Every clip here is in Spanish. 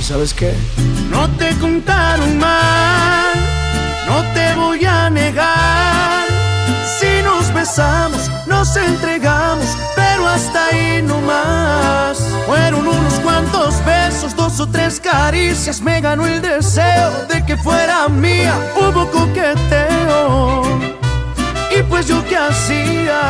¿Y sabes qué? No te contaron mal, no te voy a negar. Si nos besamos, nos entregamos, pero hasta ahí no más. Fueron unos cuantos besos, dos o tres caricias, me ganó el deseo de que fuera mía. Hubo coqueteo, y pues yo qué hacía.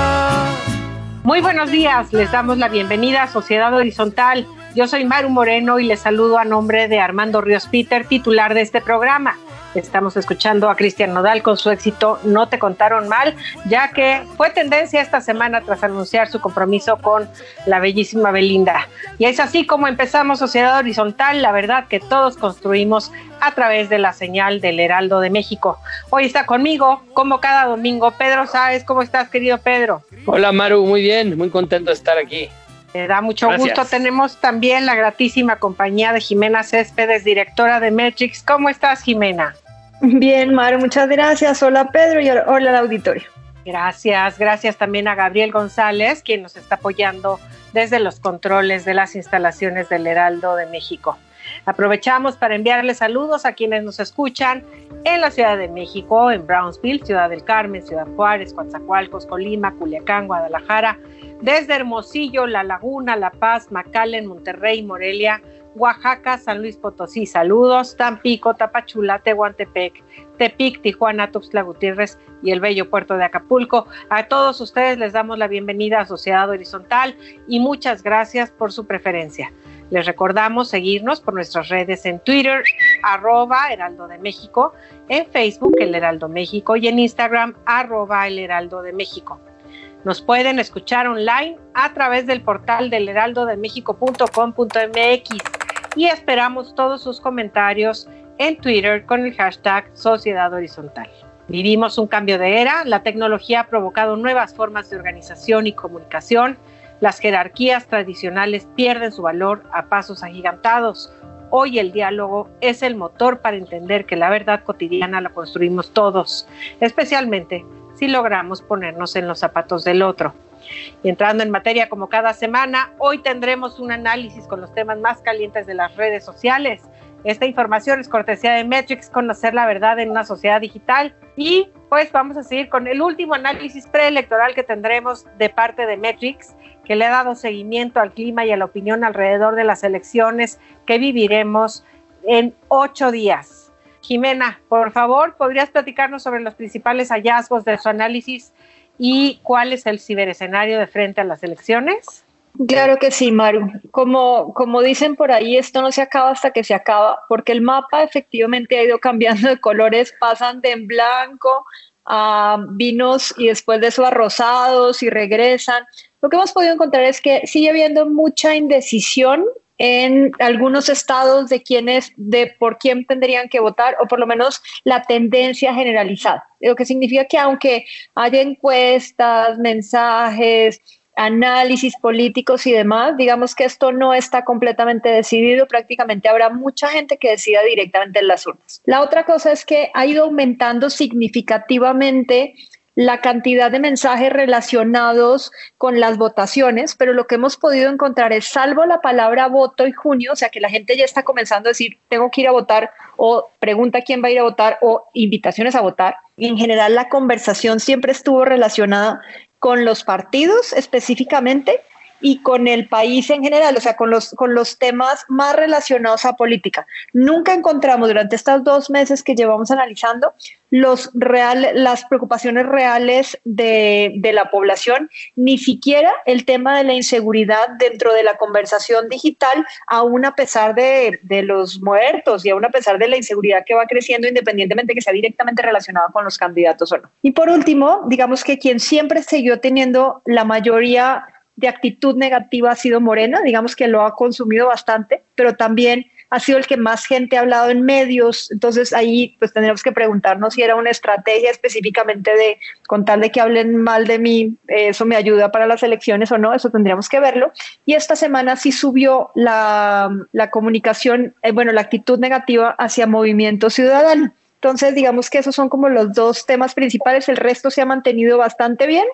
Muy buenos días, les damos la bienvenida a Sociedad Horizontal. Yo soy Maru Moreno y les saludo a nombre de Armando Ríos Peter, titular de este programa. Estamos escuchando a Cristian Nodal con su éxito No te contaron mal, ya que fue tendencia esta semana tras anunciar su compromiso con la bellísima Belinda. Y es así como empezamos Sociedad Horizontal, la verdad que todos construimos a través de la señal del Heraldo de México. Hoy está conmigo, como cada domingo, Pedro Sáez. ¿Cómo estás, querido Pedro? Hola, Maru, muy bien, muy contento de estar aquí. Me da mucho gusto. Tenemos también la gratísima compañía de Jimena Céspedes, directora de Metrix. ¿Cómo estás, Jimena? Bien, Maru, muchas gracias. Hola, Pedro, y hola al auditorio. Gracias, gracias también a Gabriel González, quien nos está apoyando desde los controles de las instalaciones del Heraldo de México. Aprovechamos para enviarles saludos a quienes nos escuchan en la Ciudad de México, en Brownsville, Ciudad del Carmen, Ciudad Juárez, Coatzacoalcos, Colima, Culiacán, Guadalajara, desde Hermosillo, La Laguna, La Paz, McAllen, Monterrey, Morelia, Oaxaca, San Luis Potosí. Saludos, Tampico, Tapachula, Tehuantepec, Tepic, Tijuana, Tuxtla Gutiérrez y el bello puerto de Acapulco. A todos ustedes les damos la bienvenida a Sociedad Horizontal y muchas gracias por su preferencia. Les recordamos seguirnos por nuestras redes en Twitter, arroba Heraldo de México, en Facebook, El Heraldo México, y en Instagram, arroba El Heraldo de México. Nos pueden escuchar online a través del portal del heraldodemexico.com.mx y esperamos todos sus comentarios en Twitter con el hashtag Sociedad Horizontal. Vivimos un cambio de era, la tecnología ha provocado nuevas formas de organización y comunicación, las jerarquías tradicionales pierden su valor a pasos agigantados. Hoy el diálogo es el motor para entender que la verdad cotidiana la construimos todos, especialmente si logramos ponernos en los zapatos del otro. Y entrando en materia como cada semana, hoy tendremos un análisis con los temas más calientes de las redes sociales. Esta información es cortesía de Metrix, conocer la verdad en una sociedad digital. Y pues vamos a seguir con el último análisis preelectoral que tendremos de parte de Metrix, que le ha dado seguimiento al clima y a la opinión alrededor de las elecciones que viviremos en ocho días. Jimena, por favor, ¿podrías platicarnos sobre los principales hallazgos de su análisis y cuál es el ciberescenario de frente a las elecciones? Claro que sí, Maru. Como, como dicen por ahí, esto no se acaba hasta que se acaba, porque el mapa efectivamente ha ido cambiando de colores, pasan de en blanco a vinos y después de eso a rosados y regresan. Lo que hemos podido encontrar es que sigue habiendo mucha indecisión en algunos estados de quiénes, de por quién tendrían que votar, o por lo menos la tendencia generalizada. Lo que significa que aunque haya encuestas, mensajes, análisis políticos y demás, digamos que esto no está completamente decidido, prácticamente habrá mucha gente que decida directamente en las urnas. La otra cosa es que ha ido aumentando significativamente la cantidad de mensajes relacionados con las votaciones, pero lo que hemos podido encontrar es, salvo la palabra voto y junio, o sea que la gente ya está comenzando a decir, tengo que ir a votar, o pregunta quién va a ir a votar, o invitaciones a votar. en general la conversación siempre estuvo relacionada con los partidos específicamente y con el país en general, o sea, con los, con los temas más relacionados a política. Nunca encontramos durante estos dos meses que llevamos analizando los real, las preocupaciones reales de, de, la población, ni siquiera el tema de la inseguridad dentro de la conversación digital, aún a pesar de, de, los muertos y aún a pesar de la inseguridad que va creciendo, independientemente que sea directamente relacionada con los candidatos o no. Y por último, digamos que quien siempre siguió teniendo la mayoría de actitud negativa ha sido Morena, digamos que lo ha consumido bastante, pero también ha sido el que más gente ha hablado en medios, entonces ahí pues tendríamos que preguntarnos si era una estrategia específicamente de contar de que hablen mal de mí, eso me ayuda para las elecciones o no, eso tendríamos que verlo. Y esta semana sí subió la, la comunicación, eh, bueno, la actitud negativa hacia Movimiento Ciudadano. Entonces, digamos que esos son como los dos temas principales, el resto se ha mantenido bastante bien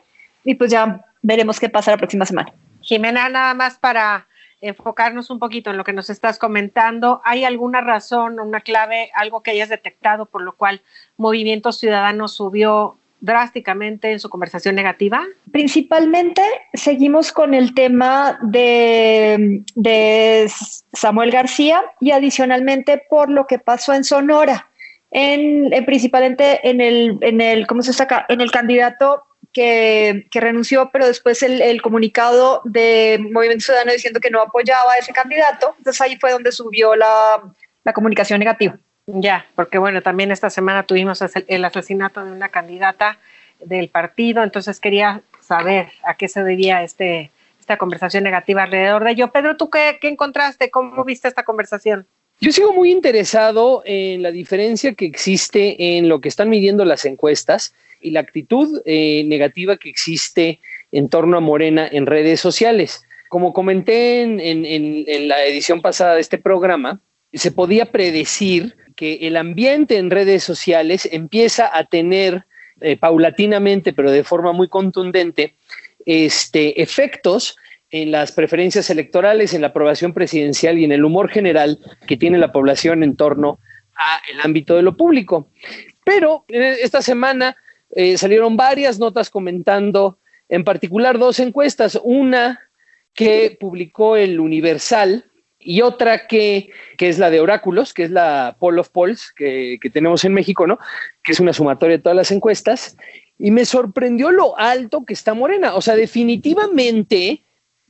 y pues ya veremos qué pasa la próxima semana. Jimena, nada más para enfocarnos un poquito en lo que nos estás comentando. ¿Hay alguna razón, una clave, algo que hayas detectado por lo cual Movimiento Ciudadano subió drásticamente en su conversación negativa? Principalmente seguimos con el tema de, de Samuel García y adicionalmente por lo que pasó en Sonora. En, principalmente en el, en el, ¿cómo se saca? En el candidato que, renunció, pero después el, comunicado de Movimiento Ciudadano diciendo que no apoyaba a ese candidato, entonces ahí fue donde subió la, comunicación negativa. Ya, porque bueno, también esta semana tuvimos el asesinato de una candidata del partido, entonces quería saber a qué se debía este, esta conversación negativa alrededor de ello. Pedro, ¿tú qué, qué encontraste? ¿Cómo viste esta conversación? Yo sigo muy interesado en la diferencia que existe en lo que están midiendo las encuestas y la actitud eh, negativa que existe en torno a Morena en redes sociales. Como comenté en, la edición pasada de este programa, se podía predecir que el ambiente en redes sociales empieza a tener eh, paulatinamente, pero de forma muy contundente, este, efectos en las preferencias electorales, en la aprobación presidencial y en el humor general que tiene la población en torno al ámbito de lo público. Pero esta semana eh, salieron varias notas comentando, en particular dos encuestas, una que publicó el Universal y otra que, es la de Oráculos, que es la Poll of Polls que, tenemos en México, ¿no? Que es una sumatoria de todas las encuestas. Y me sorprendió lo alto que está Morena. O sea, definitivamente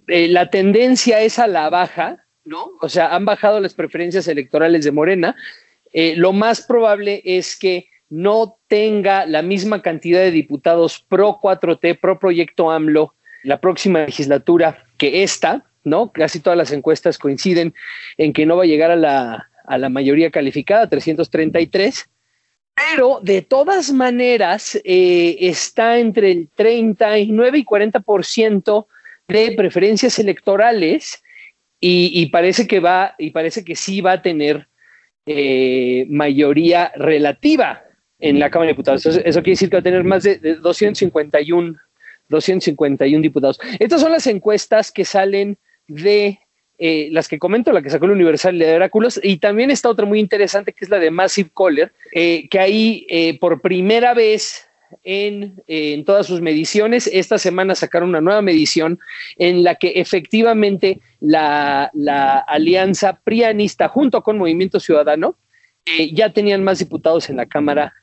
eh, la tendencia es a la baja, ¿no? O sea, han bajado las preferencias electorales de Morena. Eh, lo más probable es que no tenga la misma cantidad de diputados pro 4T, pro proyecto AMLO, la próxima legislatura que esta, ¿no? Casi todas las encuestas coinciden en que no va a llegar a la, a la mayoría calificada, 333, pero de todas maneras eh, está entre el 39 y 40% de preferencias electorales y, parece que va, y parece que sí va a tener eh, mayoría relativa en la Cámara de Diputados. Eso, quiere decir que va a tener más de, 251, 251 diputados. Estas son las encuestas que salen de eh, las que comento, la que sacó el Universal de Oráculos, y también está otra muy interesante que es la de Massive Caller, eh, que ahí eh, por primera vez en, en, todas sus mediciones, esta semana sacaron una nueva medición en la que efectivamente la, la alianza prianista junto con Movimiento Ciudadano ya tenían más diputados en la Cámara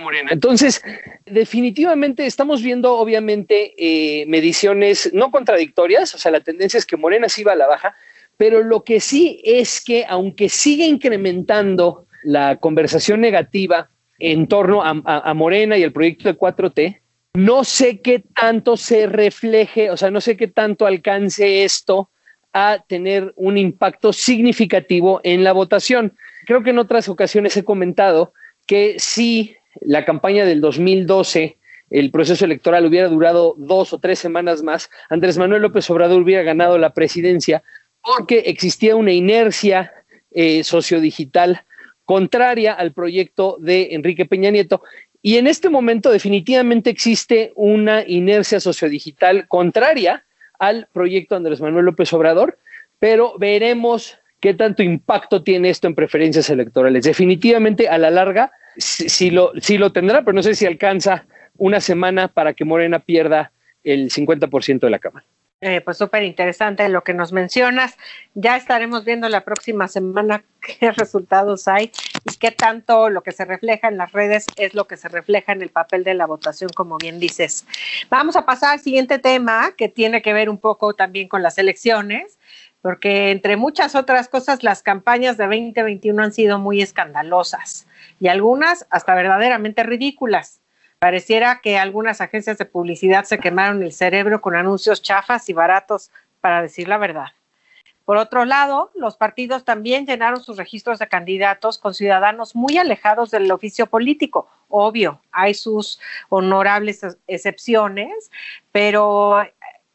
Morena. Entonces, definitivamente estamos viendo, obviamente, eh, mediciones no contradictorias, o sea, la tendencia es que Morena sí va a la baja, pero lo que sí es que, aunque sigue incrementando la conversación negativa en torno a, Morena y el proyecto de 4T, no sé qué tanto se refleje, o sea, no sé qué tanto alcance esto a tener un impacto significativo en la votación. Creo que en otras ocasiones he comentado que sí la campaña del 2012, el proceso electoral hubiera durado dos o tres semanas más, Andrés Manuel López Obrador hubiera ganado la presidencia porque existía una inercia eh, sociodigital contraria al proyecto de Enrique Peña Nieto. Y en este momento definitivamente existe una inercia sociodigital contraria al proyecto Andrés Manuel López Obrador, pero veremos qué tanto impacto tiene esto en preferencias electorales. Definitivamente a la larga sí, lo, lo tendrá, pero no sé si alcanza una semana para que Morena pierda el 50% de la Cámara. Eh, pues súper interesante lo que nos mencionas. Ya estaremos viendo la próxima semana qué resultados hay y qué tanto lo que se refleja en las redes es lo que se refleja en el papel de la votación, como bien dices. Vamos a pasar al siguiente tema que tiene que ver un poco también con las elecciones, porque entre muchas otras cosas las campañas de 2021 han sido muy escandalosas y algunas hasta verdaderamente ridículas. Pareciera que algunas agencias de publicidad se quemaron el cerebro con anuncios chafas y baratos, para decir la verdad. Por otro lado, los partidos también llenaron sus registros de candidatos con ciudadanos muy alejados del oficio político. Obvio, hay sus honorables excepciones, pero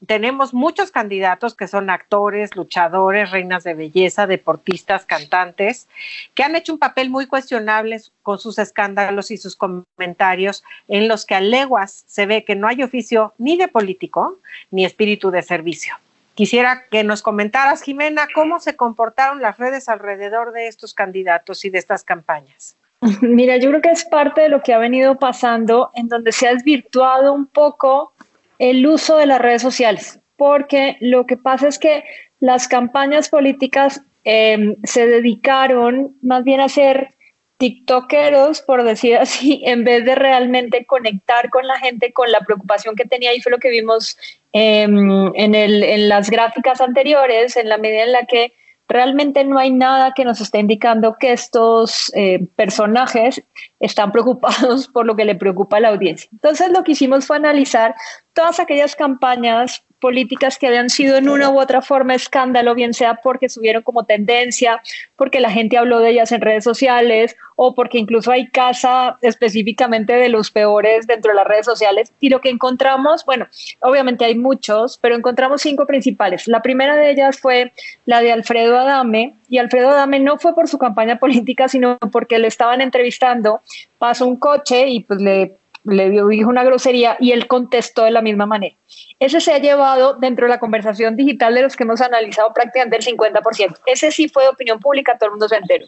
tenemos muchos candidatos que son actores, luchadores, reinas de belleza, deportistas, cantantes, que han hecho un papel muy cuestionable con sus escándalos y sus comentarios en los que a leguas se ve que no hay oficio ni de político ni espíritu de servicio. Quisiera que nos comentaras, Jimena, cómo se comportaron las redes alrededor de estos candidatos y de estas campañas. Mira, yo creo que es parte de lo que ha venido pasando, en donde se ha desvirtuado un poco el uso de las redes sociales, porque lo que pasa es que las campañas políticas em, se dedicaron más bien a ser tiktokeros, por decir así, en vez de realmente conectar con la gente, con la preocupación que tenía, y fue lo que vimos em, en, en las gráficas anteriores, en la medida en la que realmente no hay nada que nos esté indicando que estos eh, personajes están preocupados por lo que le preocupa a la audiencia. Entonces lo que hicimos fue analizar todas aquellas campañas políticas que habían sido en una u otra forma escándalo, bien sea porque subieron como tendencia, porque la gente habló de ellas en redes sociales o porque incluso hay casa específicamente de los peores dentro de las redes sociales. Y lo que encontramos, bueno, obviamente hay muchos, pero encontramos cinco principales. La primera de ellas fue la de Alfredo Adame, y Alfredo Adame no fue por su campaña política, sino porque le estaban entrevistando, pasó un coche y pues le le dijo una grosería y él contestó de la misma manera. Ese se ha llevado dentro de la conversación digital de los que hemos analizado prácticamente el 50%. Ese sí fue de opinión pública, todo el mundo se enteró.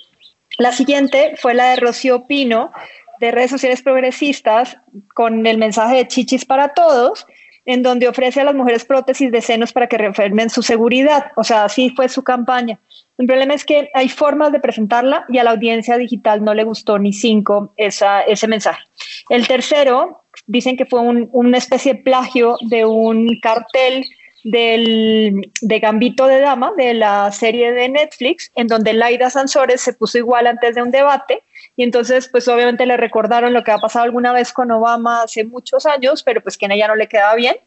La siguiente fue la de Rocío Pino, de redes sociales progresistas, con el mensaje de Chichis para Todos, en donde ofrece a las mujeres prótesis de senos para que reafirmen su seguridad. O sea, así fue su campaña. El problema es que hay formas de presentarla y a la audiencia digital no le gustó ni cinco ese mensaje. El tercero, dicen que fue una especie de plagio de un cartel del, de Gambito de Dama, de la serie de Netflix, en donde Laida Sansores se puso igual antes de un debate y entonces pues obviamente le recordaron lo que ha pasado alguna vez con Obama hace muchos años, pero pues que en ella no le quedaba bien.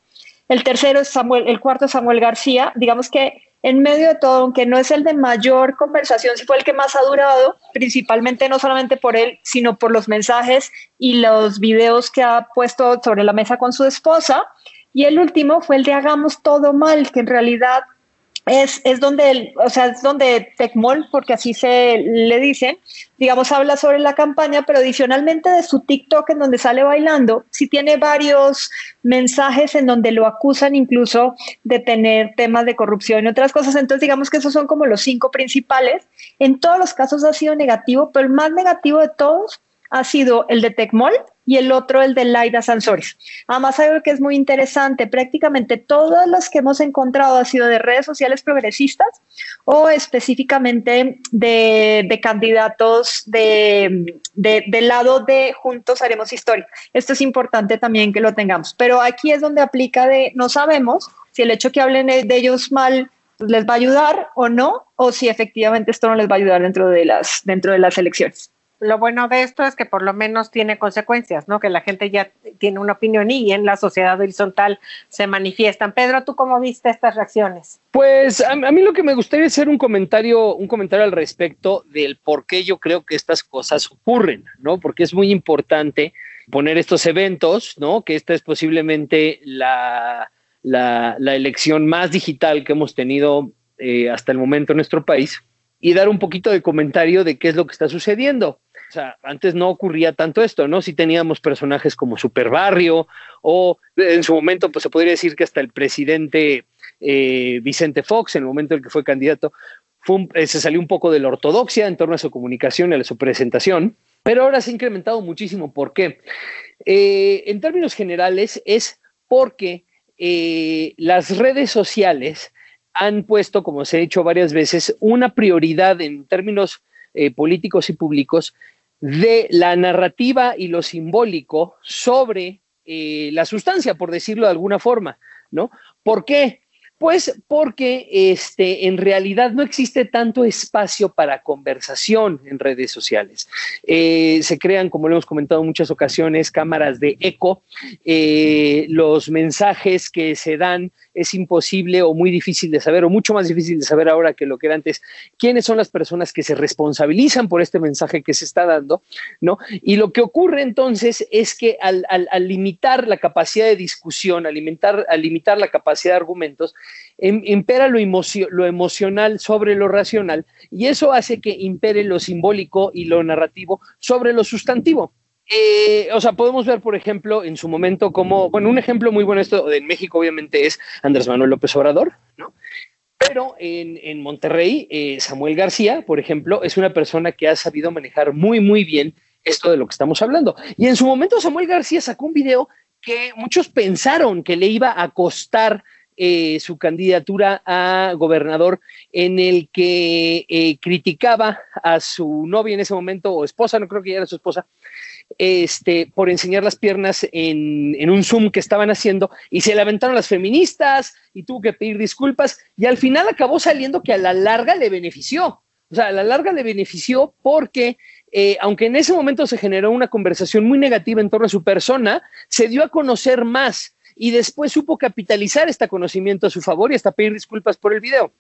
El tercero es Samuel, el cuarto es Samuel García, digamos que en medio de todo, aunque no es el de mayor conversación, sí fue el que más ha durado, principalmente no solamente por él, sino por los mensajes y los videos que ha puesto sobre la mesa con su esposa. Y el último fue el de Hagamos todo mal, que en realidad es, es donde, o sea, es donde Tecmol, porque así se le dicen, digamos, habla sobre la campaña, pero adicionalmente de su TikTok en donde sale bailando, sí tiene varios mensajes en donde lo acusan incluso de tener temas de corrupción y otras cosas. Entonces, digamos que esos son como los cinco principales. En todos los casos ha sido negativo, pero el más negativo de todos ha sido el de Tecmol, y el otro el de Laida Sansores. Además, algo que es muy interesante, prácticamente todos los que hemos encontrado han sido de redes sociales progresistas o específicamente de, candidatos de, del lado de Juntos Haremos Historia. Esto es importante también que lo tengamos, pero aquí es donde aplica de no sabemos si el hecho que hablen de ellos mal les va a ayudar o no, o si efectivamente esto no les va a ayudar dentro de las, dentro de las elecciones lo bueno de esto es que por lo menos tiene consecuencias, ¿no? Que la gente ya tiene una opinión y en la sociedad horizontal se manifiestan. Pedro, ¿tú cómo viste estas reacciones? Pues a, mí lo que me gustaría hacer un comentario, un comentario al respecto del por qué yo creo que estas cosas ocurren, ¿no? Porque es muy importante poner estos eventos, ¿no? Que esta es posiblemente la, la, elección más digital que hemos tenido eh, hasta el momento en nuestro país y dar un poquito de comentario de qué es lo que está sucediendo. O sea, antes no ocurría tanto esto, ¿no? Si teníamos personajes como Super Barrio o en su momento, pues se podría decir que hasta el presidente eh, Vicente Fox, en el momento en que fue candidato, eh, se salió un poco de la ortodoxia en torno a su comunicación y a su presentación, pero ahora se ha incrementado muchísimo. ¿Por qué? Eh, en términos generales es porque eh, las redes sociales han puesto, como se ha dicho varias veces, una prioridad en términos eh, políticos y públicos de la narrativa y lo simbólico sobre eh, la sustancia, por decirlo de alguna forma, ¿no? ¿Por qué? Pues porque este, en realidad no existe tanto espacio para conversación en redes sociales. Eh, se crean, como lo hemos comentado en muchas ocasiones, cámaras de eco. Eh, los mensajes que se dan es imposible o muy difícil de saber, o mucho más difícil de saber ahora que lo que era antes, quiénes son las personas que se responsabilizan por este mensaje que se está dando, ¿no? Y lo que ocurre entonces es que al, limitar la capacidad de discusión, al limitar, al la capacidad de argumentos, impera lo, lo emocional sobre lo racional, y eso hace que impere lo simbólico y lo narrativo sobre lo sustantivo. Eh, o sea, podemos ver, por ejemplo, en su momento como, bueno, un ejemplo muy bueno esto en México obviamente es Andrés Manuel López Obrador, ¿no? Pero en, Monterrey, eh, Samuel García, por ejemplo, es una persona que ha sabido manejar muy, muy bien esto de lo que estamos hablando. Y en su momento Samuel García sacó un video que muchos pensaron que le iba a costar eh, su candidatura a gobernador en el que criticaba a su novia en ese momento o esposa, no creo que ya era su esposa, este, por enseñar las piernas en, un Zoom que estaban haciendo y se lamentaron las feministas y tuvo que pedir disculpas y al final acabó saliendo que a la larga le benefició. O sea, a la larga le benefició porque eh, aunque en ese momento se generó una conversación muy negativa en torno a su persona, se dio a conocer más y después supo capitalizar este conocimiento a su favor y hasta pedir disculpas por el video.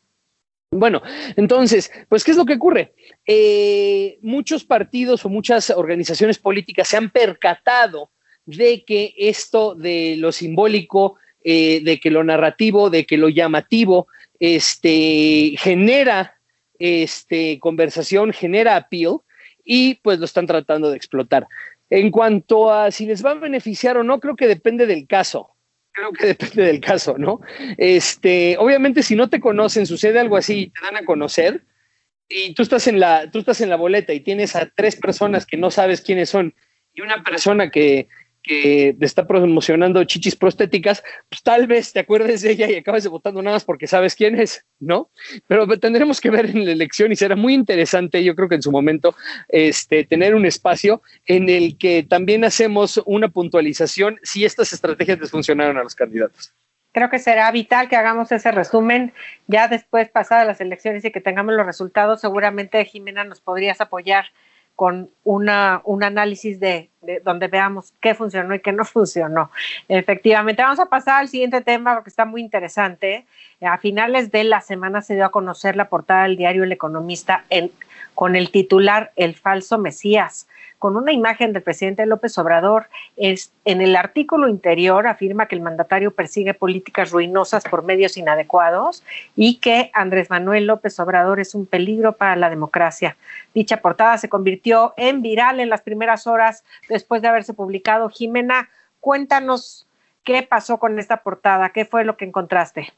Bueno, entonces, pues, ¿qué es lo que ocurre? Eh, muchos partidos o muchas organizaciones políticas se han percatado de que esto de lo simbólico, eh, de que lo narrativo, de que lo llamativo, este, genera este, conversación, genera appeal y pues lo están tratando de explotar. En cuanto a si les va a beneficiar o no, creo que depende del caso creo que depende del caso, ¿no? Este, obviamente, si no te conocen, sucede algo así, te dan a conocer, y tú estás en la, tú estás en la boleta y tienes a tres personas que no sabes quiénes son, y una persona que, que está promocionando chichis prostéticas, pues tal vez te acuerdes de ella y acabes de votando nada más porque sabes quién es, ¿no? Pero tendremos que ver en la elección y será muy interesante, yo creo que en su momento, este, tener un espacio en el que también hacemos una puntualización si estas estrategias les funcionaron a los candidatos. Creo que será vital que hagamos ese resumen ya después pasadas las elecciones y que tengamos los resultados. Seguramente, Jimena, nos podrías apoyar con una, un análisis de, donde veamos qué funcionó y qué no funcionó. Efectivamente, vamos a pasar al siguiente tema porque está muy interesante. A finales de la semana se dio a conocer la portada del diario El Economista con el titular El falso Mesías con una imagen del presidente López Obrador. Es, en el artículo interior afirma que el mandatario persigue políticas ruinosas por medios inadecuados y que Andrés Manuel López Obrador es un peligro para la democracia. Dicha portada se convirtió en viral en las primeras horas después de haberse publicado. Jimena, cuéntanos qué pasó con esta portada, qué fue lo que encontraste.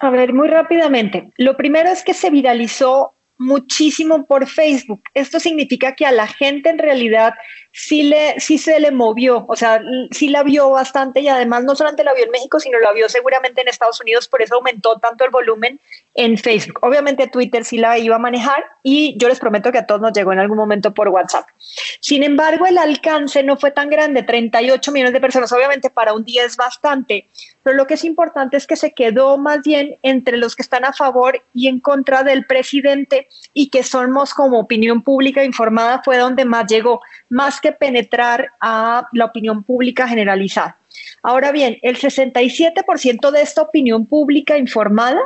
A ver, muy rápidamente. Lo primero es que se viralizó muchísimo por Facebook. Esto significa que a la gente en realidad sí, le, sí se le movió, o sea, sí la vio bastante y además no solamente la vio en México, sino la vio seguramente en Estados Unidos, por eso aumentó tanto el volumen en Facebook. Obviamente Twitter sí la iba a manejar y yo les prometo que a todos nos llegó en algún momento por WhatsApp. Sin embargo, el alcance no fue tan grande, 38 millones de personas, obviamente para un día es bastante, pero lo que es importante es que se quedó más bien entre los que están a favor y en contra del presidente y que somos como opinión pública informada fue donde más llegó, más que penetrar a la opinión pública generalizada. Ahora bien, el 67% de esta opinión pública informada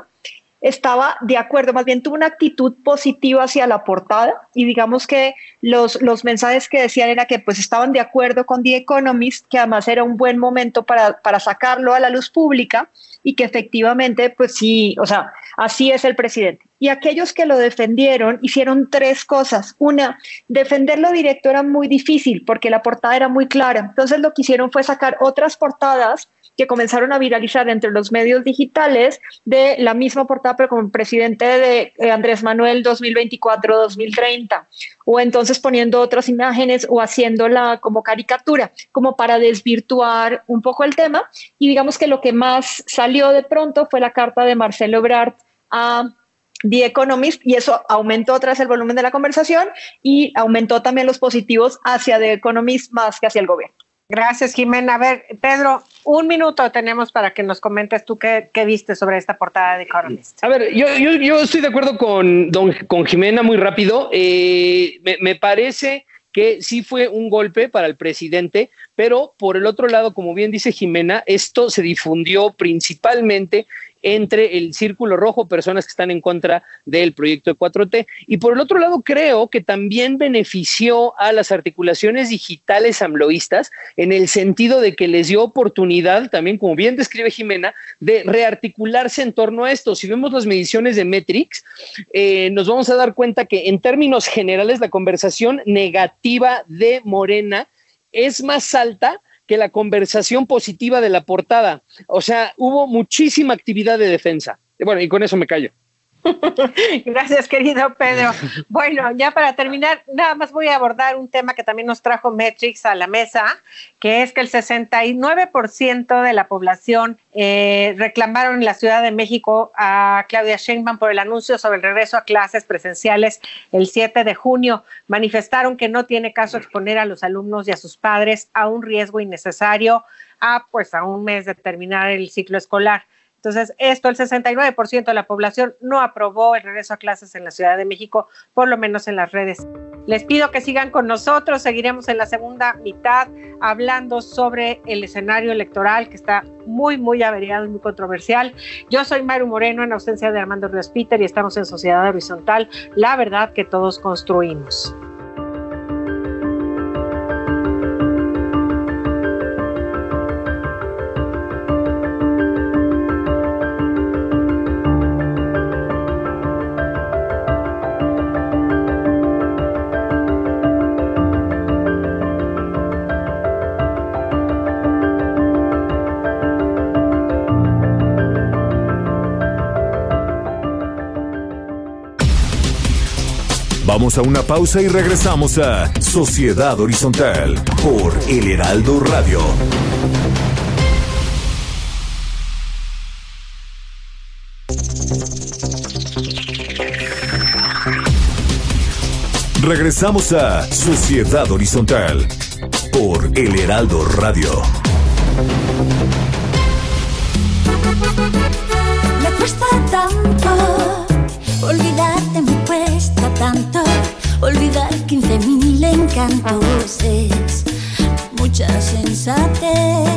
estaba de acuerdo, más bien tuvo una actitud positiva hacia la portada y digamos que los, los mensajes que decían era que pues estaban de acuerdo con The Economist, que además era un buen momento para, para sacarlo a la luz pública y que efectivamente pues sí, o sea, así es el presidente. Y aquellos que lo defendieron hicieron tres cosas. Una, defenderlo directo era muy difícil porque la portada era muy clara. Entonces lo que hicieron fue sacar otras portadas que comenzaron a viralizar entre los medios digitales de la misma portada, pero como presidente de eh, Andrés Manuel 2024-2030, o entonces poniendo otras imágenes o haciéndola como caricatura, como para desvirtuar un poco el tema. Y digamos que lo que más salió de pronto fue la carta de Marcelo Ebrard a The Economist y eso aumentó otra vez el volumen de la conversación y aumentó también los positivos hacia The Economist más que hacia el gobierno. Gracias, Jimena. A ver, Pedro, un minuto tenemos para que nos comentes tú qué, viste sobre esta portada de Economist. A ver, yo, yo, estoy de acuerdo con, don, con Jimena muy rápido. Eh, me, me parece que sí fue un golpe para el presidente, pero por el otro lado, como bien dice Jimena, esto se difundió principalmente entre el círculo rojo, personas que están en contra del proyecto de 4T. Y por el otro lado, creo que también benefició a las articulaciones digitales amloístas en el sentido de que les dio oportunidad, también como bien describe Jimena, de rearticularse en torno a esto. Si vemos las mediciones de Metrix, eh, nos vamos a dar cuenta que en términos generales la conversación negativa de Morena es más alta que la conversación positiva de la portada. O sea, hubo muchísima actividad de defensa. Bueno, y con eso me callo. Gracias, querido Pedro. Bueno, ya para terminar, nada más voy a abordar un tema que también nos trajo Metrix a la mesa, que es que el 69% de la población eh, reclamaron en la Ciudad de México a Claudia Sheinbaum por el anuncio sobre el regreso a clases presenciales el 7 de junio. Manifestaron que no tiene caso exponer a los alumnos y a sus padres a un riesgo innecesario a pues a un mes de terminar el ciclo escolar. Entonces, esto, el 69% de la población no aprobó el regreso a clases en la Ciudad de México, por lo menos en las redes. Les pido que sigan con nosotros, seguiremos en la segunda mitad hablando sobre el escenario electoral que está muy, muy averiado y muy controversial. Yo soy Maru Moreno en ausencia de Armando Ríos Peter y estamos en Sociedad Horizontal, la verdad que todos construimos. A una pausa y regresamos a Sociedad Horizontal por El Heraldo Radio. Regresamos a Sociedad Horizontal por El Heraldo Radio. Me cuesta tanto olvidarte me cuesta tanto olvidar 15.000 encantos es mucha sensatez.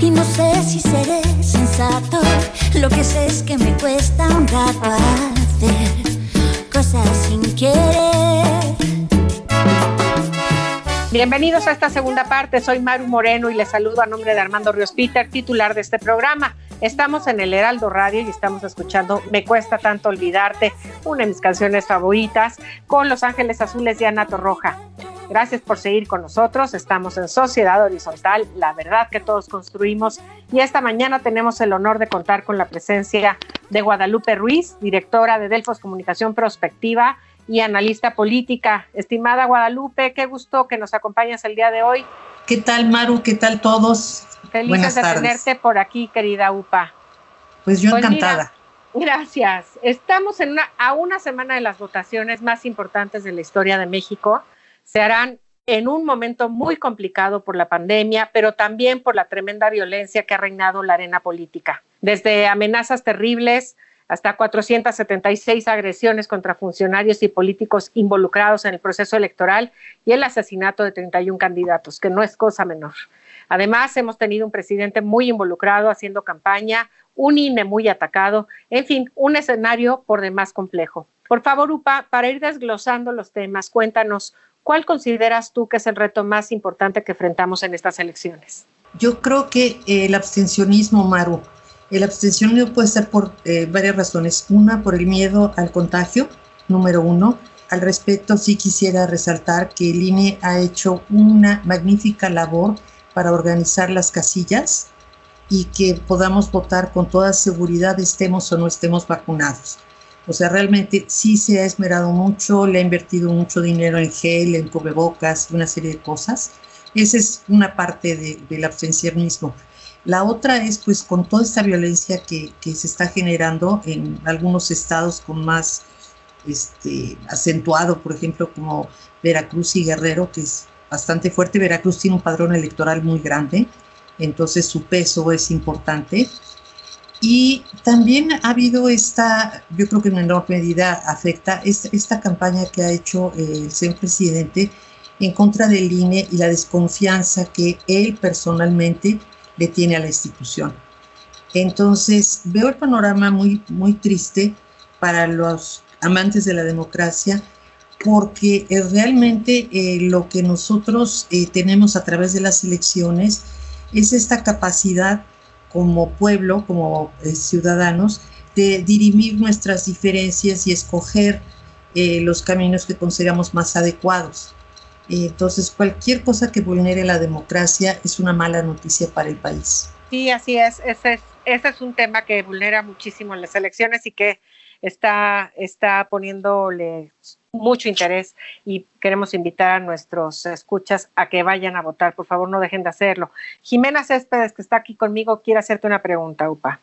Y no sé si seré sensato, lo que sé es que me cuesta un rato hacer cosas sin querer. Bienvenidos a esta segunda parte, soy Maru Moreno y les saludo a nombre de Armando Ríos Peter, titular de este programa. Estamos en el Heraldo Radio y estamos escuchando Me cuesta tanto olvidarte, una de mis canciones favoritas, con Los Ángeles Azules y Anato Roja. Gracias por seguir con nosotros. Estamos en Sociedad Horizontal, la verdad que todos construimos. Y esta mañana tenemos el honor de contar con la presencia de Guadalupe Ruiz, directora de Delfos Comunicación Prospectiva y analista política. Estimada Guadalupe, qué gusto que nos acompañes el día de hoy. ¿Qué tal, Maru? ¿Qué tal todos? Feliz de tenerte por aquí, querida UPA. Pues yo pues encantada. gracias. Estamos en una, a una semana de las votaciones más importantes de la historia de México. Se harán en un momento muy complicado por la pandemia, pero también por la tremenda violencia que ha reinado la arena política. Desde amenazas terribles hasta 476 agresiones contra funcionarios y políticos involucrados en el proceso electoral y el asesinato de 31 candidatos, que no es cosa menor. Además, hemos tenido un presidente muy involucrado haciendo campaña, un INE muy atacado, en fin, un escenario por demás complejo. Por favor, UPA, para ir desglosando los temas, cuéntanos, ¿cuál consideras tú que es el reto más importante que enfrentamos en estas elecciones? Yo creo que el abstencionismo, Maru, El abstencionismo puede ser por eh, varias razones. Una, por el miedo al contagio, número uno. Al respecto, sí quisiera resaltar que el INE ha hecho una magnífica labor para organizar las casillas y que podamos votar con toda seguridad, estemos o no estemos vacunados. O sea, realmente sí se ha esmerado mucho, le ha invertido mucho dinero en gel, en cubrebocas, una serie de cosas. Esa es una parte de, del abstencionismo. La otra es pues con toda esta violencia que, que, se está generando en algunos estados con más este, acentuado, por ejemplo, como Veracruz y Guerrero, que es bastante fuerte. Veracruz tiene un padrón electoral muy grande, entonces su peso es importante. Y también ha habido esta, yo creo que en enorme medida afecta esta, esta campaña que ha hecho el señor presidente en contra del INE y la desconfianza que él personalmente le tiene a la institución. Entonces, veo el panorama muy, muy triste para los amantes de la democracia, porque eh, realmente eh, lo que nosotros eh, tenemos a través de las elecciones es esta capacidad como pueblo, como eh, ciudadanos, de dirimir nuestras diferencias y escoger eh, los caminos que consideramos más adecuados. entonces, cualquier cosa que vulnere la democracia es una mala noticia para el país. Sí, así es. Ese es, ese es un tema que vulnera muchísimo las elecciones y que está, está poniéndole mucho interés y queremos invitar a nuestros escuchas a que vayan a votar. Por favor, no dejen de hacerlo. Jimena Céspedes, que está aquí conmigo, quiere hacerte una pregunta, Upa.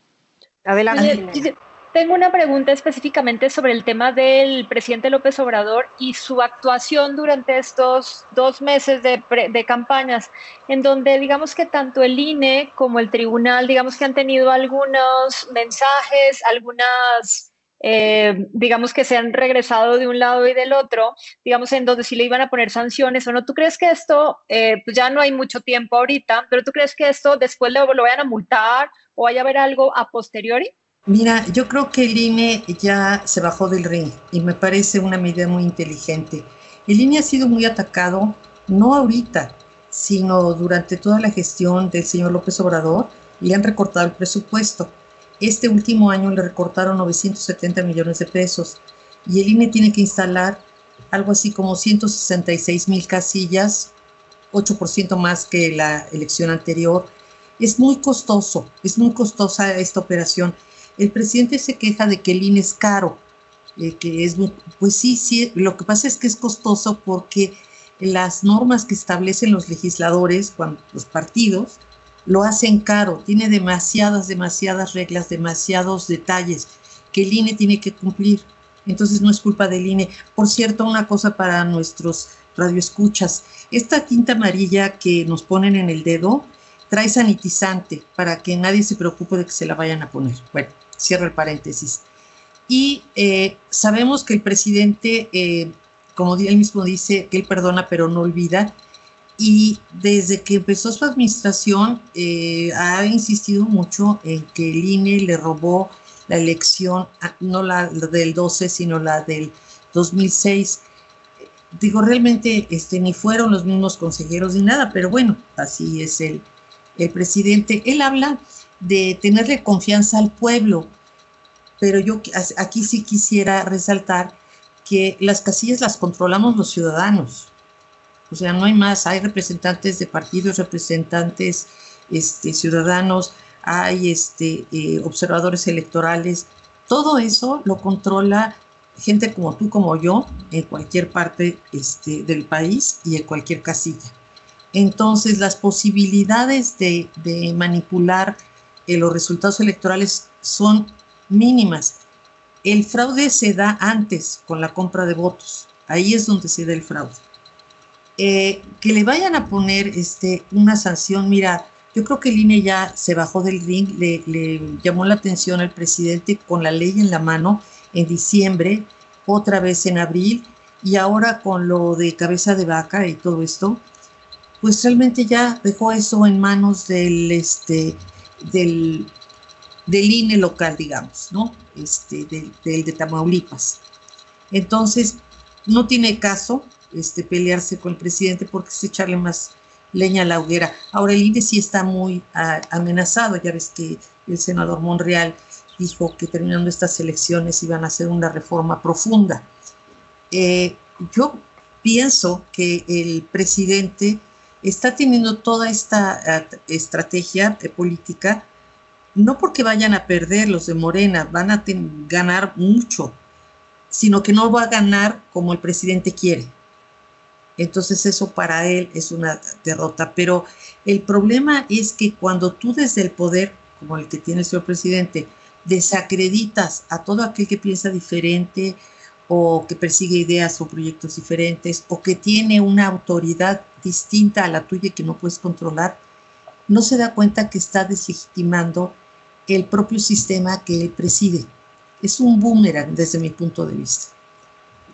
Adelante. Tengo una pregunta específicamente sobre el tema del presidente López Obrador y su actuación durante estos dos meses de, de, campañas, en donde digamos que tanto el INE como el tribunal, digamos que han tenido algunos mensajes, algunas eh, digamos que se han regresado de un lado y del otro, digamos en donde sí le iban a poner sanciones o no. ¿Tú crees que esto, eh, pues ya no hay mucho tiempo ahorita, pero tú crees que esto después lo, lo vayan a multar o vaya a haber algo a posteriori? Mira, yo creo que el INE ya se bajó del ring y me parece una medida muy inteligente. El INE ha sido muy atacado, no ahorita, sino durante toda la gestión del señor López Obrador, le han recortado el presupuesto este último año le recortaron 970 millones de pesos y el INE tiene que instalar algo así como 166 mil casillas, 8% más que la elección anterior. Es muy costoso, es muy costosa esta operación. El presidente se queja de que el INE es caro, eh, que es muy, pues sí, sí, lo que pasa es que es costoso porque las normas que establecen los legisladores, cuando, los partidos, lo hacen caro, tiene demasiadas, demasiadas reglas, demasiados detalles que el INE tiene que cumplir. Entonces no es culpa del INE. Por cierto, una cosa para nuestros radioescuchas, esta tinta amarilla que nos ponen en el dedo trae sanitizante para que nadie se preocupe de que se la vayan a poner. Bueno, cierro el paréntesis. Y eh, sabemos que el presidente, eh, como él mismo dice, que él perdona pero no olvida, y desde que empezó su administración eh, ha insistido mucho en que el INE le robó la elección, no la, del 12, sino la del 2006. Digo, realmente este, ni fueron los mismos consejeros ni nada, pero bueno, así es el, el presidente. Él habla de tenerle confianza al pueblo, pero yo aquí sí quisiera resaltar que las casillas las controlamos los ciudadanos o sea, no hay más, hay representantes de partidos, representantes este, ciudadanos, hay este, eh, observadores electorales, todo eso lo controla gente como tú, como yo, en cualquier parte este, del país y en cualquier casilla. Entonces, las posibilidades de, de manipular eh, los resultados electorales son mínimas. El fraude se da antes con la compra de votos. Ahí es donde se da el fraude. Eh, que le vayan a poner este, una sanción, mira, yo creo que el INE ya se bajó del ring, le, llamó la atención al presidente con la ley en la mano en diciembre, otra vez en abril, y ahora con lo de cabeza de vaca y todo esto, pues realmente ya dejó eso en manos del, este, del, del INE local, digamos, ¿no? Este, del de Tamaulipas. Entonces, no tiene caso este, pelearse con el presidente porque es echarle más leña a la hoguera. Ahora el INE sí está muy amenazado, ya ves que el senador Monreal dijo que terminando estas elecciones iban a hacer una reforma profunda. Eh, yo pienso que el presidente está teniendo toda esta eh, estrategia política, no porque vayan a perder los de Morena, van a ganar mucho, sino que no va a ganar como el presidente quiere. Entonces eso para él es una derrota. Pero el problema es que cuando tú desde el poder, como el que tiene el señor presidente, desacreditas a todo aquel que piensa diferente o que persigue ideas o proyectos diferentes o que tiene una autoridad distinta a la tuya que no puedes controlar, no se da cuenta que está deslegitimando el propio sistema que él preside es un boomerang desde mi punto de vista.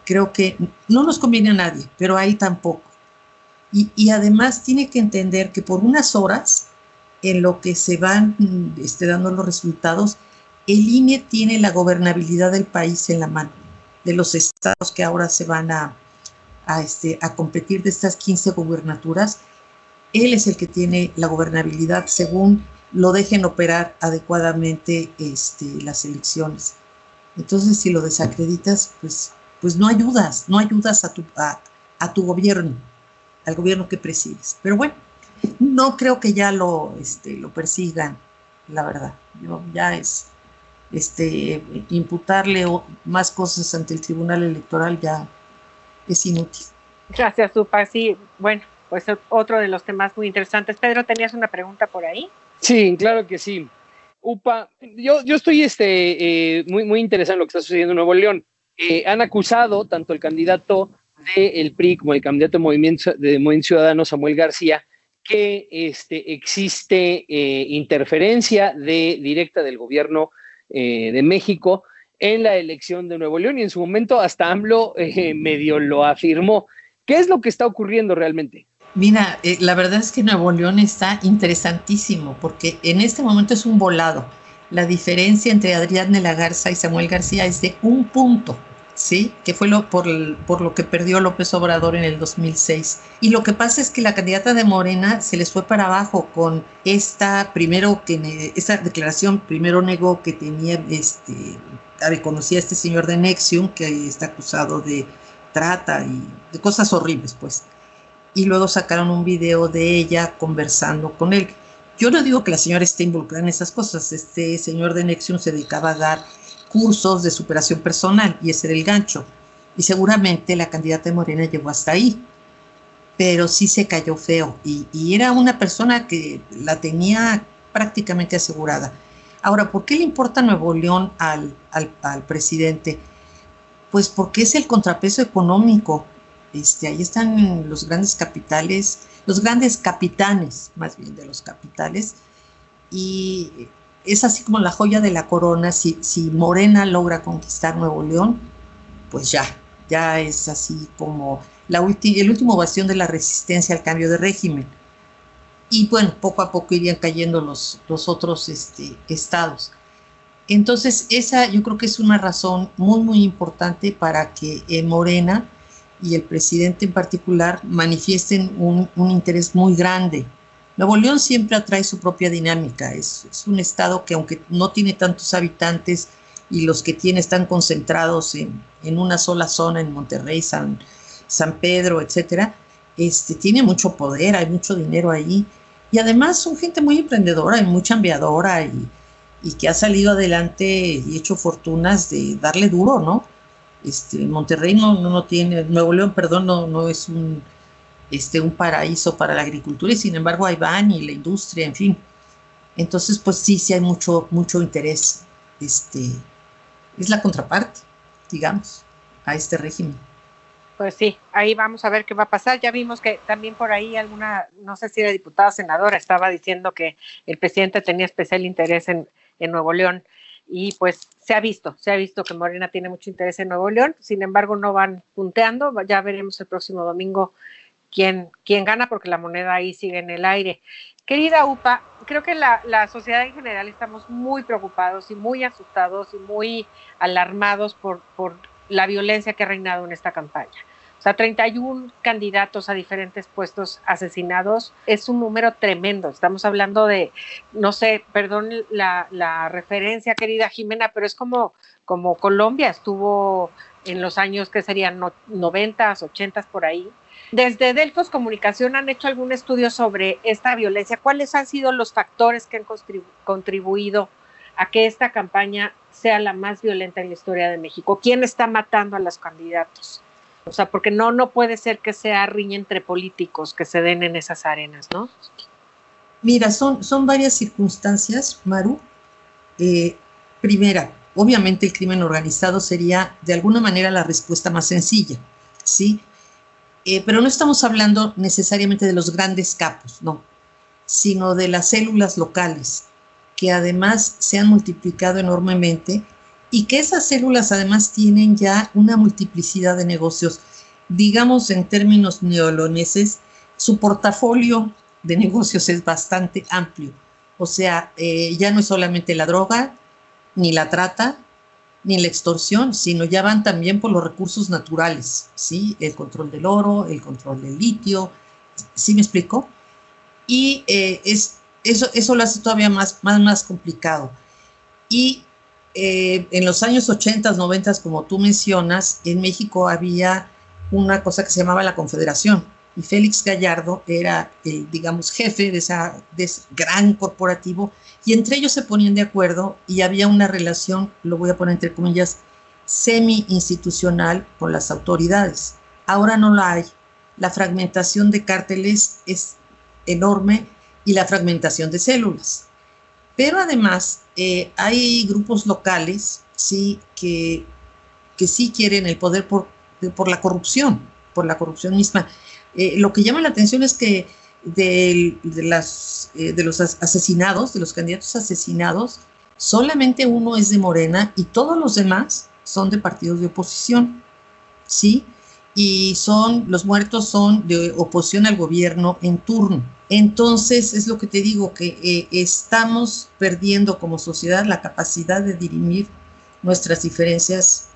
Creo que no nos conviene a nadie, pero ahí tampoco. Y, además tiene que entender que por unas horas, en lo que se van este, dando los resultados, el INE tiene la gobernabilidad del país en la mano, de los estados que ahora se van a, a, este, a competir de estas 15 gubernaturas. Él es el que tiene la gobernabilidad según lo dejen operar adecuadamente este, las elecciones. Entonces, si lo desacreditas, pues, pues no ayudas, no ayudas a tu, a, tu gobierno, al gobierno que presides. Pero bueno, no creo que ya lo, este, lo persigan, la verdad. Yo, ya es este, imputarle más cosas ante el Tribunal Electoral ya es inútil. Gracias, Supa. Sí, bueno, pues otro de los temas muy interesantes. Pedro, ¿tenías una pregunta por ahí? Sí, claro que sí. UPA, yo, yo estoy este, eh, muy, muy interesado en lo que está sucediendo en Nuevo León. Eh, han acusado tanto el candidato del PRI como el candidato de Movimiento, de Movimiento Ciudadano, Samuel García, que este, existe eh, interferencia de, directa del gobierno de México en la elección de Nuevo León y en su momento hasta AMLO medio lo afirmó. ¿Qué es lo que está ocurriendo realmente? Mira, eh, la verdad es que Nuevo León está interesantísimo porque en este momento es un volado. La diferencia entre Adrián de la Garza y Samuel García es de un punto, ¿sí? Que fue lo, por, por lo que perdió López Obrador en el 2006. Y lo que pasa es que la candidata de Morena se les fue para abajo con esta, primero que, esta declaración, primero negó que tenía, este, reconocía a este señor de Nexium que está acusado de trata y de cosas horribles, pues y luego sacaron un video de ella conversando con él. Yo no digo que la señora esté involucrada en esas cosas, este señor de Nexium se dedicaba a dar cursos de superación personal y ese era el gancho. Y seguramente la candidata de Morena llegó hasta ahí, pero sí se cayó feo y, era una persona que la tenía prácticamente asegurada. Ahora, ¿por qué le importa Nuevo León al, al, al presidente? Pues porque es el contrapeso económico este, ahí están los grandes capitales, los grandes capitanes, más bien de los capitales, y es así como la joya de la corona. Si, si Morena logra conquistar Nuevo León, pues ya, ya es así como la el último bastión de la resistencia al cambio de régimen. Y bueno, poco a poco irían cayendo los, los otros este, estados. Entonces, esa yo creo que es una razón muy, muy importante para que en Morena y el presidente en particular manifiesten un, interés muy grande. Nuevo León siempre atrae su propia dinámica, es, un estado que aunque no tiene tantos habitantes y los que tiene están concentrados en, una sola zona, en Monterrey, San, San Pedro, etcétera, este, tiene mucho poder, hay mucho dinero ahí y además son gente muy emprendedora y muy chambeadora y, y que ha salido adelante y hecho fortunas de darle duro, ¿no? Este, Monterrey no, no, tiene, Nuevo León, perdón, no, no es un, este, un paraíso para la agricultura y sin embargo ahí van y la industria, en fin. Entonces, pues sí, sí hay mucho, mucho interés. Este, es la contraparte, digamos, a este régimen. Pues sí, ahí vamos a ver qué va a pasar. Ya vimos que también por ahí alguna, no sé si era diputada senadora, estaba diciendo que el presidente tenía especial interés en, en Nuevo León y pues se ha visto, se ha visto que Morena tiene mucho interés en Nuevo León, sin embargo no van punteando, ya veremos el próximo domingo quién, quién gana porque la moneda ahí sigue en el aire. Querida UPA, creo que la, la, sociedad en general estamos muy preocupados y muy asustados y muy alarmados por, por la violencia que ha reinado en esta campaña. O sea, 31 candidatos a diferentes puestos asesinados es un número tremendo. Estamos hablando de, no sé, perdón la, referencia, querida Jimena, pero es como, como Colombia estuvo en los años que serían 90, 80 por ahí. Desde Delfos Comunicación han hecho algún estudio sobre esta violencia. ¿Cuáles han sido los factores que han contribuido a que esta campaña sea la más violenta en la historia de México? ¿Quién está matando a los candidatos? O sea, porque no, no puede ser que sea riña entre políticos que se den en esas arenas, ¿no? Mira, son, son varias circunstancias, Maru. Eh, primera, obviamente el crimen organizado sería de alguna manera la respuesta más sencilla, ¿sí? Eh, pero no estamos hablando necesariamente de los grandes capos, no, sino de las células locales, que además se han multiplicado enormemente y que esas células además tienen ya una multiplicidad de negocios. Digamos en términos neoloneses, su portafolio de negocios es bastante amplio. O sea, eh, ya no es solamente la droga, ni la trata, ni la extorsión, sino ya van también por los recursos naturales, ¿sí? El control del oro, el control del litio, ¿sí me explico? Y eh, es, eso, eso lo hace todavía más, más, más complicado. Y eh, en los años 80, 90, como tú mencionas, en México había una cosa que se llamaba la Confederación y Félix Gallardo era digamos, jefe de, esa, de ese gran corporativo y entre ellos se ponían de acuerdo y había una relación, lo voy a poner entre comillas, semi-institucional con las autoridades. Ahora no la hay. La fragmentación de cárteles es enorme y la fragmentación de células. Pero además eh, hay grupos locales ¿sí? que, que sí quieren el poder por, por la corrupción, por la corrupción misma. Eh, lo que llama la atención es que de, las, eh, de los asesinados, de los candidatos asesinados, solamente uno es de Morena y todos los demás son de partidos de oposición, ¿sí? Y son, los muertos son de oposición al gobierno en turno. Entonces, es lo que te digo, que eh, estamos perdiendo como sociedad la capacidad de dirimir nuestras diferencias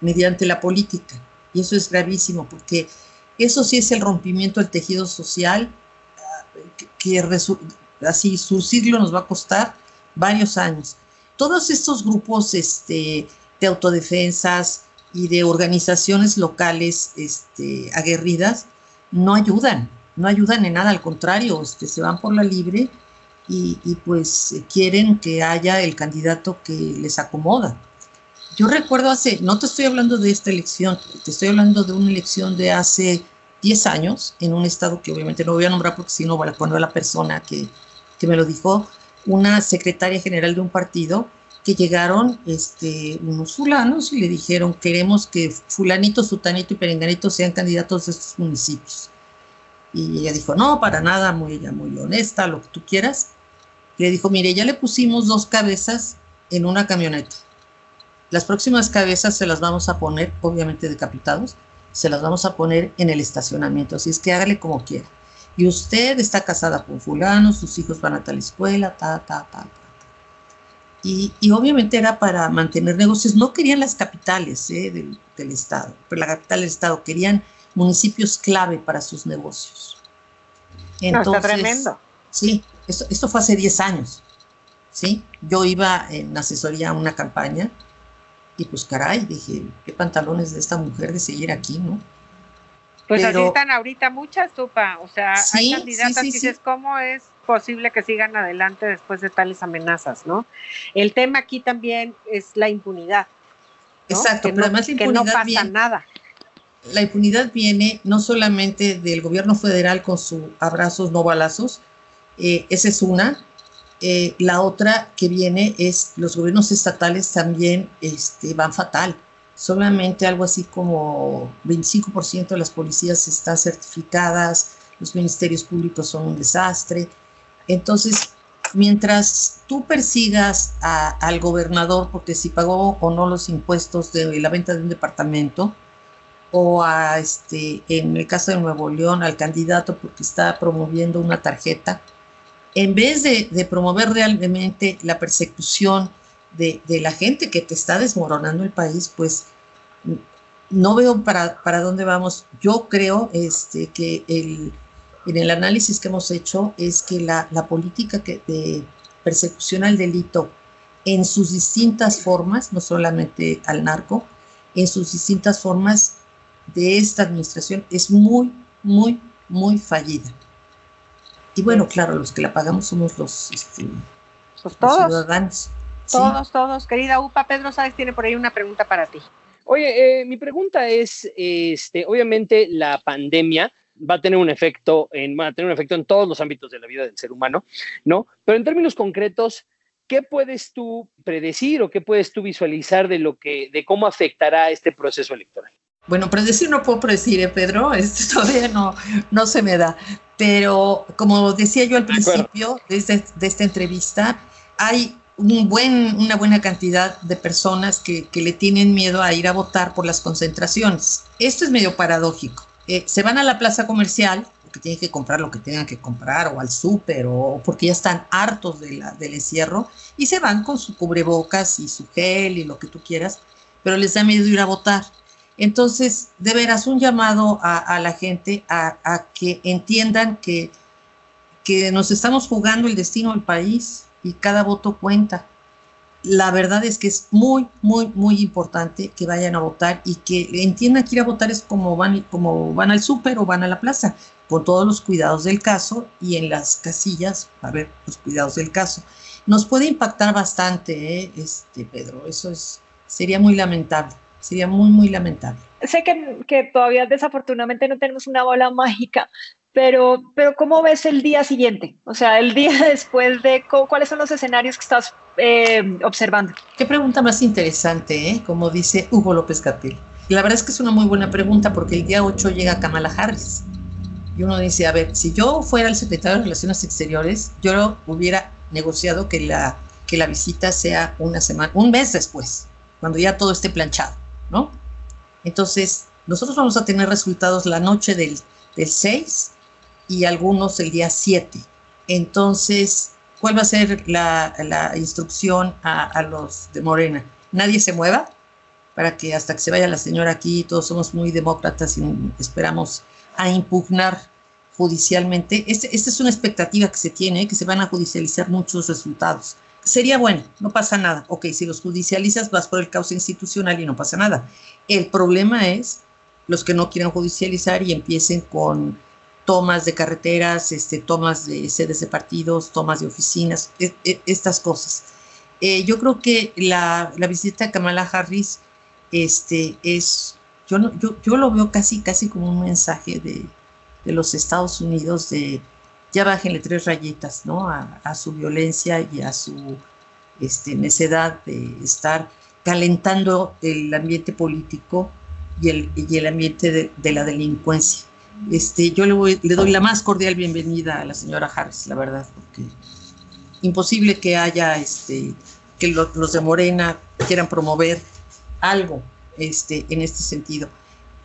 mediante la política. Y eso es gravísimo, porque eso sí es el rompimiento del tejido social, que, así surcirlo nos va a costar varios años. Todos estos grupos este, de autodefensas y de organizaciones locales este, aguerridas no ayudan, no ayudan en nada, al contrario, este, se van por la libre y, pues quieren que haya el candidato que les acomoda. Yo recuerdo hace, no te estoy hablando de esta elección, te estoy hablando de una elección de hace 10 años en un estado que obviamente no voy a nombrar porque si no poner a la persona que, que me lo dijo, una secretaria general de un partido que llegaron este, unos fulanos y le dijeron queremos que fulanito, sutanito y perenganito sean candidatos de estos municipios. Y ella dijo, no, para nada, muy, ella muy honesta, lo que tú quieras. Y le dijo, mire, ya le pusimos dos cabezas en una camioneta. Las próximas cabezas se las vamos a poner, obviamente decapitados, se las vamos a poner en el estacionamiento. Así es que hágale como quiera. Y usted está casada con fulano, sus hijos van a tal escuela, ta, ta, ta, ta. Y, y, obviamente era para mantener negocios. No querían las capitales ¿eh? del, del, Estado, pero la capital del Estado. Querían municipios clave para sus negocios. Entonces, no, está tremendo. Sí, esto, esto fue hace 10 años. ¿sí? Yo iba en asesoría a una campaña y pues caray, dije, qué pantalones de esta mujer de seguir aquí, ¿no? Pues así están ahorita muchas, Tupa. O sea, hay candidatas sí, dices, ¿cómo es posible que sigan adelante después de tales amenazas, no? El tema aquí también es la impunidad. Exacto, pero además la impunidad que no pasa nada la impunidad viene no solamente del gobierno federal con sus abrazos no balazos, eh, esa es una. Eh, la otra que viene es los gobiernos estatales también este, van fatal. Solamente algo así como 25% de las policías están certificadas, los ministerios públicos son un desastre. Entonces, mientras tú persigas al gobernador porque si pagó o no los impuestos de la venta de un departamento, o a este, en el caso de Nuevo León, al candidato porque está promoviendo una tarjeta, en vez de, promover realmente la persecución de, la gente que te está desmoronando el país, pues no veo para, dónde vamos. Yo creo este, que en el análisis que hemos hecho es que la, política de persecución al delito en sus distintas formas, no solamente al narco, en sus distintas formas de esta administración es muy, muy, muy fallida. Y bueno, claro, los que la pagamos somos los, este, pues todos, los ciudadanos. Todos, todos. Querida Upa, Pedro Sáenz tiene por ahí una pregunta para ti. Oye, eh, mi pregunta es, este, obviamente la pandemia va a tener un efecto en, va a tener un efecto en todos los ámbitos de la vida del ser humano, ¿no? Pero en términos concretos, ¿qué puedes tú predecir o qué puedes tú visualizar de lo que, de cómo afectará este proceso electoral? Bueno, predecir no puedo predecir, ¿eh, Pedro, esto todavía no, no se me da. Pero como decía yo al principio de, este, de esta entrevista, hay un buen, una buena cantidad de personas que, que, le tienen miedo a ir a votar por las concentraciones. Esto es medio paradójico. Eh, se van a la plaza comercial porque tienen que comprar lo que tengan que comprar o al súper o porque ya están hartos de la, del encierro y se van con su cubrebocas y su gel y lo que tú quieras, pero les da miedo ir a votar. Entonces, de veras, un llamado a, la gente a, a, que entiendan que, que nos estamos jugando el destino del país y cada voto cuenta. La verdad es que es muy, muy, muy importante que vayan a votar y que entiendan que ir a votar es como van, como van al súper o van a la plaza, con todos los cuidados del caso y en las casillas, a ver, los cuidados del caso. Nos puede impactar bastante, ¿eh? este, Pedro, eso es, sería muy lamentable. Sería muy, muy lamentable. Sé que, que, todavía desafortunadamente no tenemos una bola mágica, pero, pero ¿cómo ves el día siguiente? O sea, el día después de cuáles son los escenarios que estás eh, observando. Qué pregunta más interesante, ¿eh? como dice Hugo López Capel. La verdad es que es una muy buena pregunta porque el día 8 llega Kamala Harris. Y uno dice, a ver, si yo fuera el secretario de Relaciones Exteriores, yo hubiera negociado que la, que la visita sea una semana, un mes después, cuando ya todo esté planchado. ¿No? Entonces, nosotros vamos a tener resultados la noche del, del 6 y algunos el día 7. Entonces, ¿cuál va a ser la, la instrucción a, a, los de Morena? Nadie se mueva para que hasta que se vaya la señora aquí, todos somos muy demócratas y esperamos a impugnar judicialmente. Esta este es una expectativa que se tiene, que se van a judicializar muchos resultados sería bueno, no pasa nada. Ok, si los judicializas, vas por el causa institucional y no pasa nada. El problema es los que no quieran judicializar y empiecen con tomas de carreteras, este, tomas de sedes de partidos, tomas de oficinas, e, e, estas cosas. Eh, yo creo que la, la, visita de Kamala Harris este, es, yo, no, yo, yo lo veo casi, casi como un mensaje de, de los Estados Unidos de ya bájenle tres rayitas, ¿no? A, a su violencia y a su este, necedad de estar calentando el ambiente político y el, y el ambiente de, de, la delincuencia. Este, yo le, voy, le, doy la más cordial bienvenida a la señora Harris, la verdad, porque imposible que haya, este, que lo, los de Morena quieran promover algo este, en este sentido.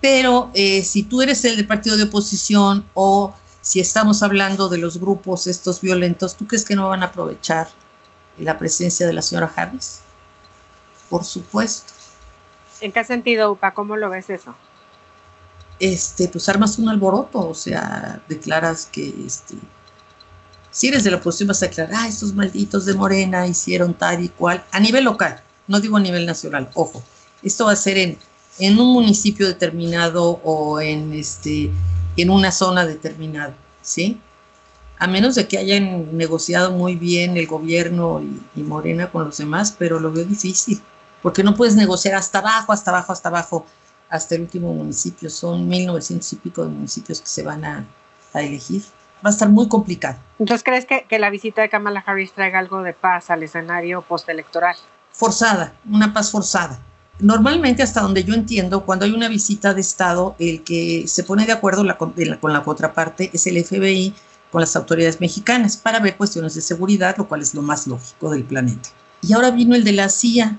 Pero eh, si tú eres el del partido de oposición o si estamos hablando de los grupos estos violentos, ¿tú crees que no van a aprovechar la presencia de la señora Harris? Por supuesto. ¿En qué sentido, Upa? ¿Cómo lo ves eso? Este, pues armas un alboroto, o sea, declaras que este, si eres de la oposición vas a declarar, ah, estos malditos de Morena hicieron tal y cual, a nivel local, no digo a nivel nacional, ojo, esto va a ser en, en un municipio determinado o en este en una zona determinada, ¿sí? A menos de que hayan negociado muy bien el gobierno y, y, Morena con los demás, pero lo veo difícil, porque no puedes negociar hasta abajo, hasta abajo, hasta abajo, hasta el último municipio. Son 1900 y pico de municipios que se van a, a elegir. Va a estar muy complicado. Entonces, ¿crees que, que la visita de Kamala Harris traiga algo de paz al escenario postelectoral? Forzada, una paz forzada normalmente hasta donde yo entiendo, cuando hay una visita de Estado, el que se pone de acuerdo la, con, la, con la contraparte es el FBI con las autoridades mexicanas para ver cuestiones de seguridad, lo cual es lo más lógico del planeta. Y ahora vino el de la CIA.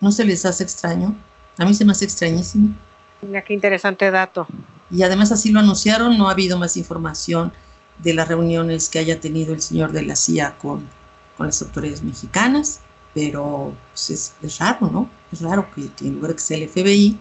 ¿No se les hace extraño? A mí se me hace extrañísimo. Mira qué interesante dato. Y además así lo anunciaron, no ha habido más información de las reuniones que haya tenido el señor de la CIA con, con las autoridades mexicanas pero pues es, es, raro, ¿no? Es raro que, que, en lugar de que sea el FBI,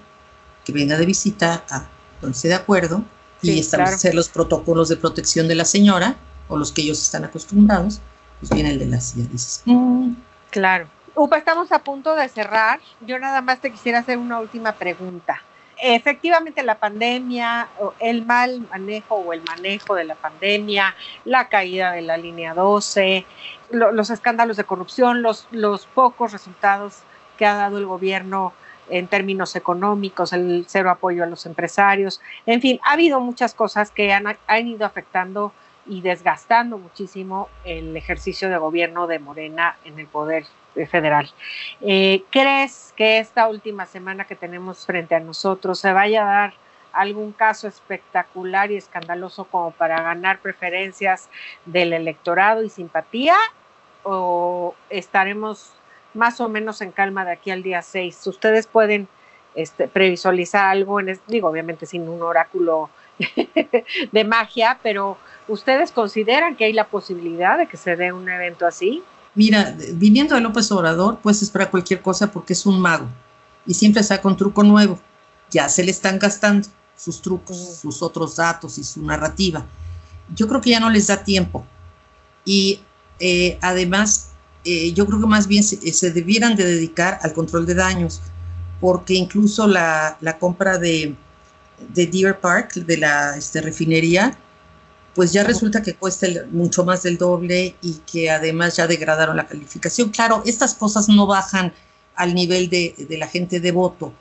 que venga de visita a ponerse de acuerdo y establecer los protocolos de protección de la señora o los que ellos están acostumbrados, pues viene el de la silla. Dices, "Mm, Claro. Upa, estamos a punto de cerrar. Yo nada más te quisiera hacer una última pregunta. Efectivamente, la pandemia, o el mal manejo o el manejo de la pandemia, la caída de la línea 12, lo- los escándalos de corrupción, los, los pocos resultados que ha dado el gobierno en términos económicos, el cero apoyo a los empresarios, en fin, ha habido muchas cosas que han, han ido afectando y desgastando muchísimo el ejercicio de gobierno de Morena en el poder eh, federal. Eh, ¿Crees que esta última semana que tenemos frente a nosotros se vaya a dar algún caso espectacular y escandaloso como para ganar preferencias del electorado y simpatía? ¿O estaremos más o menos en calma de aquí al día 6? ¿Ustedes pueden este, previsualizar algo? En digo, obviamente sin un oráculo de magia, pero ¿ustedes consideran que hay la posibilidad de que se dé un evento así? Mira, viniendo de López Obrador, puedes esperar cualquier cosa porque es un mago y siempre saca un truco nuevo. Ya se le están gastando sus trucos, sus otros datos y su narrativa. Yo creo que ya no les da tiempo. Y eh, además, eh, yo creo que más bien se, se debieran de dedicar al control de daños, porque incluso la, compra de, de Deer Park, de la este, refinería, pues ya resulta que cuesta mucho más del doble y que además ya degradaron la calificación. Claro, estas cosas no bajan al nivel de, de la gente de voto.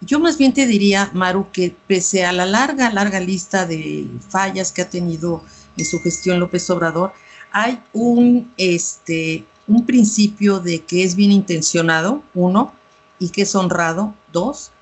Yo más bien te diría, Maru, que pese a la larga, larga lista de fallas que ha tenido en su gestión López Obrador, hay un, este, un principio de que es bien intencionado, uno, y que es honrado, dos,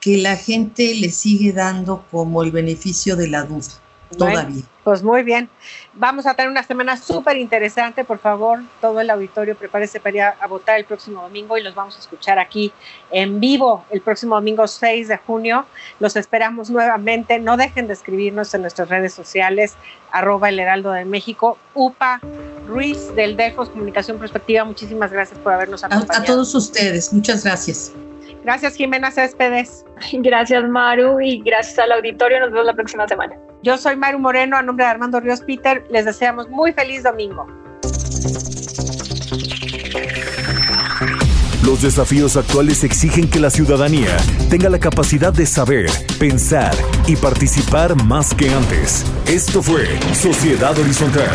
que la gente le sigue dando como el beneficio de la duda, Bueno, todavía. Pues muy bien. Vamos a tener una semana súper interesante. Por favor, todo el auditorio prepárese para ir a, a votar el próximo domingo y los vamos a escuchar aquí en vivo el próximo domingo 6 de junio. Los esperamos nuevamente. No dejen de escribirnos en nuestras redes sociales, arroba el heraldo de México, UPA Ruiz del Delfos Comunicación Prospectiva. Muchísimas gracias por habernos A, acompañado. a todos ustedes, muchas gracias. Gracias, Jimena Céspedes. Gracias, Maru, y gracias al auditorio. Nos vemos la próxima semana. Yo soy Maru Moreno, a nombre de Armando Ríos Peter. Les deseamos muy feliz domingo. Los desafíos actuales exigen que la ciudadanía tenga la capacidad de saber, pensar y participar más que antes. Esto fue Sociedad Horizontal,